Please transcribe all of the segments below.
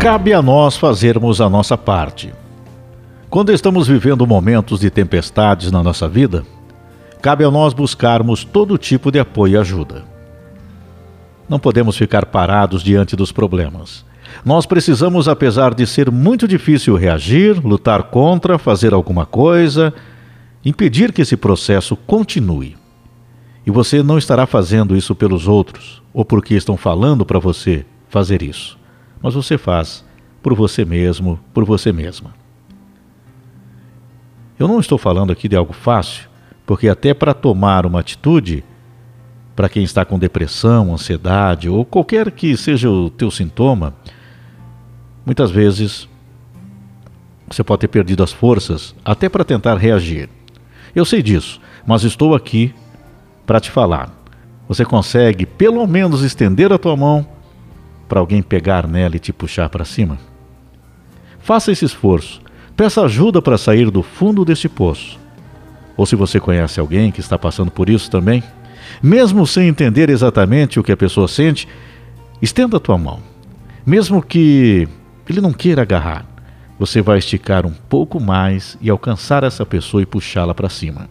Cabe a nós fazermos a nossa parte. Quando estamos vivendo momentos de tempestades na nossa vida, cabe a nós buscarmos todo tipo de apoio e ajuda. Não podemos ficar parados diante dos problemas. Nós precisamos, apesar de ser muito difícil reagir, lutar contra, fazer alguma coisa, impedir que esse processo continue. E você não estará fazendo isso pelos outros ou porque estão falando para você fazer isso, mas você faz por você mesmo, por você mesma. Eu não estou falando aqui de algo fácil, porque até para tomar uma atitude, para quem está com depressão, ansiedade ou qualquer que seja o teu sintoma, muitas vezes você pode ter perdido as forças até para tentar reagir. Eu sei disso, mas estou aqui para te falar. Você consegue pelo menos estender a tua mão para alguém pegar nela e te puxar para cima? Faça esse esforço. Peça ajuda para sair do fundo deste poço. Ou se você conhece alguém que está passando por isso também, mesmo sem entender exatamente o que a pessoa sente, estenda a tua mão. Mesmo que ele não queira agarrar, você vai esticar um pouco mais e alcançar essa pessoa e puxá-la para cima.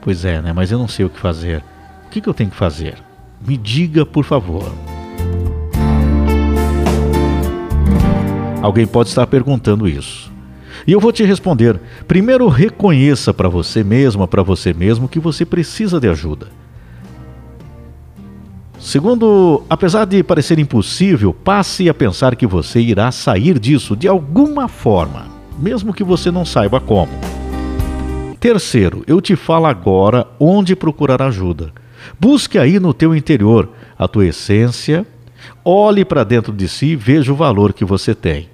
Pois é, né? Mas eu não sei o que fazer. O que, que eu tenho que fazer? Me diga, por favor. Alguém pode estar perguntando isso. E eu vou te responder. Primeiro, reconheça para você mesma, para você mesmo, que você precisa de ajuda. Segundo, apesar de parecer impossível, passe a pensar que você irá sair disso de alguma forma, mesmo que você não saiba como. Terceiro, eu te falo agora onde procurar ajuda. Busque aí no teu interior a tua essência, olhe para dentro de si e veja o valor que você tem.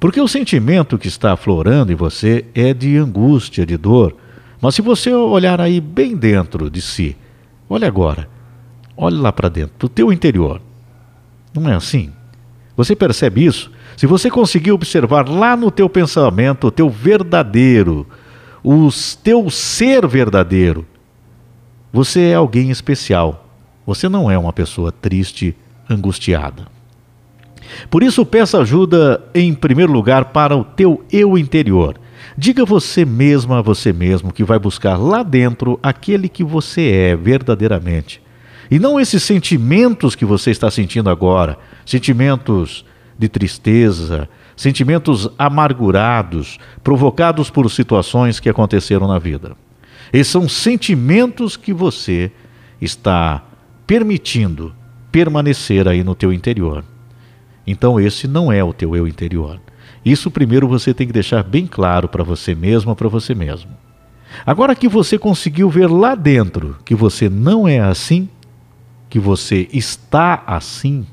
Porque o sentimento que está aflorando em você é de angústia, de dor. Mas se você olhar aí bem dentro de si, olhe agora, olhe lá para dentro, para o teu interior. Não é assim? Você percebe isso? Se você conseguir observar lá no teu pensamento o teu verdadeiro, o teu ser verdadeiro. Você é alguém especial. Você não é uma pessoa triste, angustiada. Por isso, peça ajuda em primeiro lugar para o teu eu interior. Diga você mesma a você mesmo que vai buscar lá dentro aquele que você é verdadeiramente. E não esses sentimentos que você está sentindo agora, sentimentos de tristeza, sentimentos amargurados, provocados por situações que aconteceram na vida. Esses são sentimentos que você está permitindo permanecer aí no teu interior. Então esse não é o teu eu interior. Isso primeiro você tem que deixar bem claro para você mesmo, para você mesmo. Agora que você conseguiu ver lá dentro que você não é assim, que você está assim,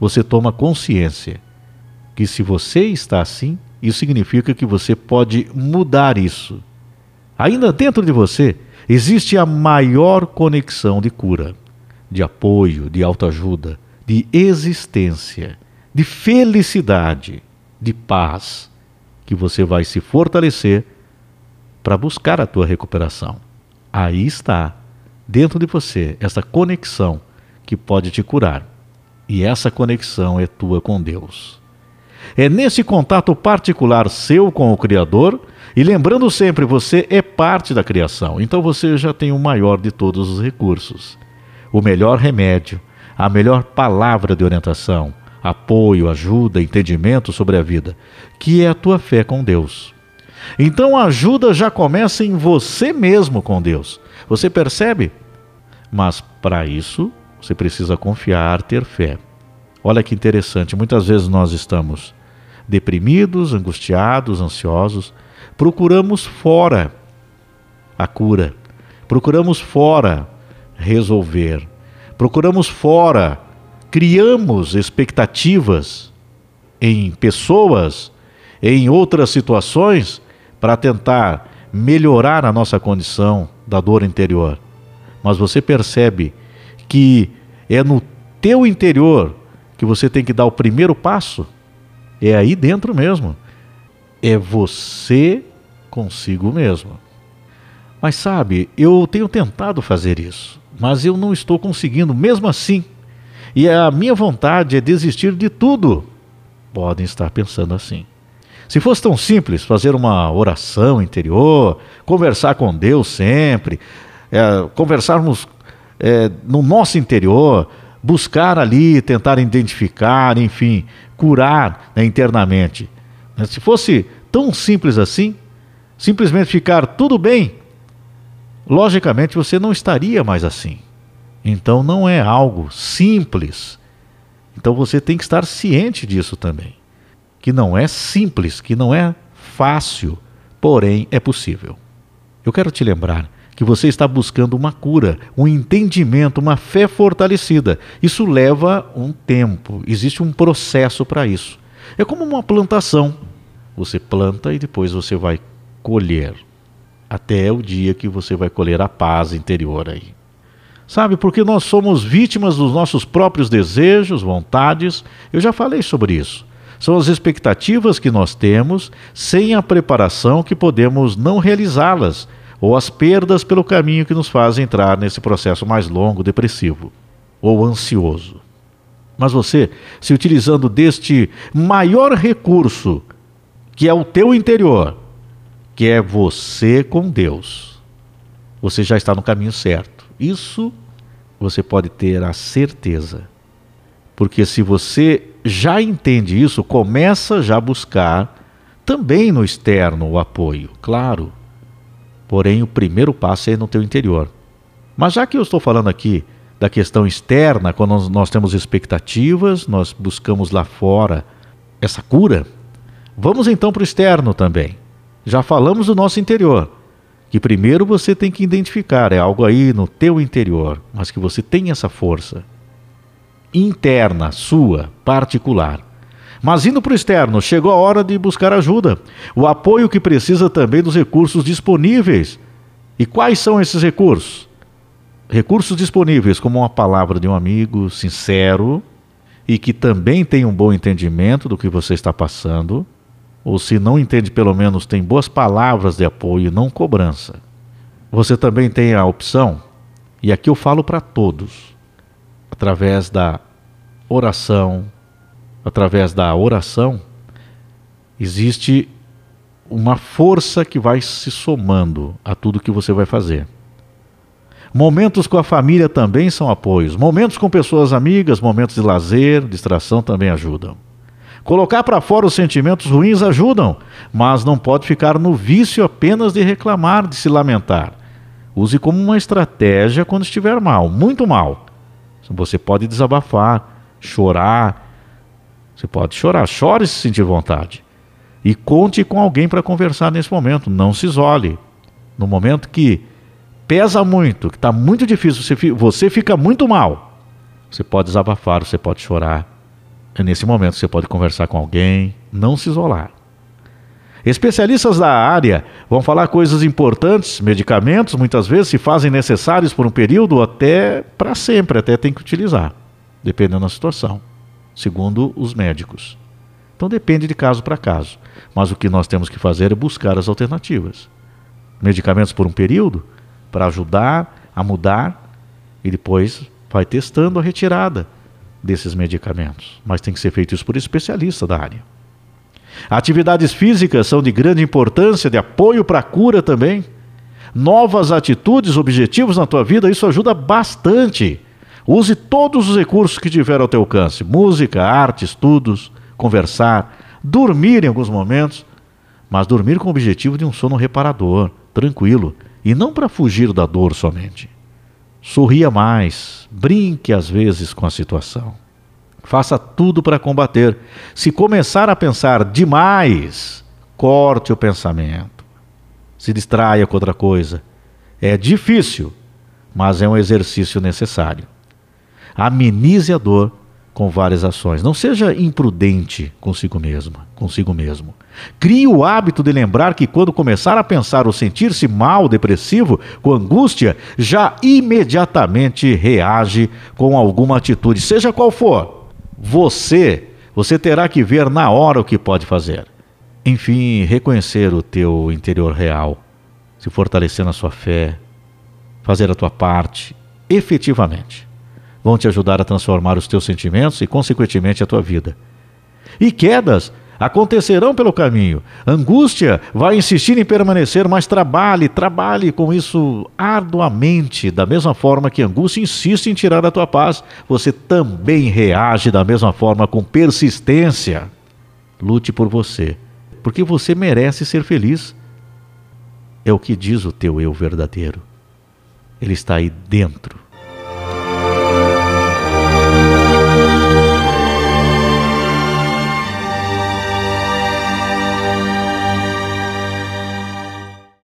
você toma consciência que se você está assim, isso significa que você pode mudar isso. Ainda dentro de você existe a maior conexão de cura, de apoio, de autoajuda, de existência, de felicidade, de paz, que você vai se fortalecer para buscar a tua recuperação. Aí está, dentro de você, essa conexão que pode te curar. E essa conexão é tua com Deus. É nesse contato particular seu com o Criador, e lembrando sempre, você é parte da criação, então você já tem o maior de todos os recursos. O melhor remédio, a melhor palavra de orientação, apoio, ajuda, entendimento sobre a vida, que é a tua fé com Deus. Então a ajuda já começa em você mesmo com Deus. Você percebe? Mas para isso, você precisa confiar, ter fé. Olha que interessante, muitas vezes nós estamos deprimidos, angustiados, ansiosos, procuramos fora a cura, procuramos fora resolver, procuramos fora, criamos expectativas em pessoas, em outras situações, para tentar melhorar a nossa condição da dor interior. Mas você percebe que é no teu interior que você tem que dar o primeiro passo. É aí dentro mesmo. É você consigo mesmo. Mas sabe, eu tenho tentado fazer isso, mas eu não estou conseguindo mesmo assim. e a minha vontade é desistir de tudo. Podem estar pensando assim. Se fosse tão simples fazer uma oração interior, conversar com Deus sempre, é, conversarmos é, no nosso interior, buscar ali, tentar identificar, enfim, curar né, internamente. Se fosse tão simples assim, simplesmente ficar tudo bem, logicamente você não estaria mais assim. Então não é algo simples. Então você tem que estar ciente disso também. Que não é simples, que não é fácil, porém é possível. Eu quero te lembrar que você está buscando uma cura, um entendimento, uma fé fortalecida. Isso leva um tempo, existe um processo para isso. É como uma plantação. Você planta e depois você vai colher. Até o dia que você vai colher a paz interior aí. Sabe, porque nós somos vítimas dos nossos próprios desejos, vontades. Eu já falei sobre isso. São as expectativas que nós temos sem a preparação que podemos não realizá-las, ou as perdas pelo caminho que nos fazem entrar nesse processo mais longo, depressivo ou ansioso. Mas você, se utilizando deste maior recurso, que é o teu interior, que é você com Deus, você já está no caminho certo. Isso você pode ter a certeza. Porque se você já entende isso, começa já a buscar também no externo o apoio, claro. Porém, o primeiro passo é no teu interior. Mas já que eu estou falando aqui da questão externa, quando nós temos expectativas, nós buscamos lá fora essa cura, vamos então para o externo também. Já falamos do nosso interior, que primeiro você tem que identificar, é algo aí no teu interior, mas que você tem essa força interna, sua, particular. Mas indo para o externo, chegou a hora de buscar ajuda, o apoio que precisa também dos recursos disponíveis. E quais são esses recursos? Recursos disponíveis, como uma palavra de um amigo sincero e que também tem um bom entendimento do que você está passando, ou se não entende, pelo menos tem boas palavras de apoio, não cobrança. Você também tem a opção, e aqui eu falo para todos, através da oração, através da oração, existe uma força que vai se somando a tudo que você vai fazer. Momentos com a família também são apoios. Momentos com pessoas amigas, momentos de lazer, distração também ajudam. Colocar para fora os sentimentos ruins ajudam, mas não pode ficar no vício apenas de reclamar, de se lamentar. Use como uma estratégia quando estiver mal, muito mal. Você pode desabafar, chorar. Você pode chorar, chore se sentir vontade. E conte com alguém para conversar nesse momento. Não se isole. No momento que pesa muito, que está muito difícil, você, fica muito mal, você pode desabafar, você pode chorar. É nesse momento você pode conversar com alguém, não se isolar. Especialistas da área vão falar coisas importantes, medicamentos muitas vezes se fazem necessários por um período até para sempre, até tem que utilizar, dependendo da situação, segundo os médicos. Então depende de caso para caso, mas o que nós temos que fazer é buscar as alternativas. Medicamentos por um período, para ajudar a mudar e depois vai testando a retirada desses medicamentos. Mas tem que ser feito isso por especialista da área. Atividades físicas são de grande importância, de apoio para a cura também. Novas atitudes, objetivos na tua vida, isso ajuda bastante. Use todos os recursos que tiver ao teu alcance: música, arte, estudos, conversar, dormir em alguns momentos, mas dormir com o objetivo de um sono reparador, tranquilo, e não para fugir da dor somente. Sorria mais, brinque às vezes com a situação. Faça tudo para combater. Se começar a pensar demais, corte o pensamento. Se distraia com outra coisa. É difícil, mas é um exercício necessário. Amenize a dor com várias ações. Não seja imprudente consigo mesma, consigo mesmo. Crie o hábito de lembrar que quando começar a pensar ou sentir-se mal, depressivo, com angústia, já imediatamente reage com alguma atitude, seja qual for. Você, você terá que ver na hora o que pode fazer. Enfim, reconhecer o teu interior real, se fortalecer na sua fé, fazer a tua parte efetivamente vão te ajudar a transformar os teus sentimentos e, consequentemente, a tua vida. E quedas acontecerão pelo caminho. Angústia vai insistir em permanecer, mas trabalhe, trabalhe com isso arduamente, da mesma forma que angústia insiste em tirar a tua paz. Você também reage da mesma forma com persistência. Lute por você, porque você merece ser feliz. É o que diz o teu eu verdadeiro. Ele está aí dentro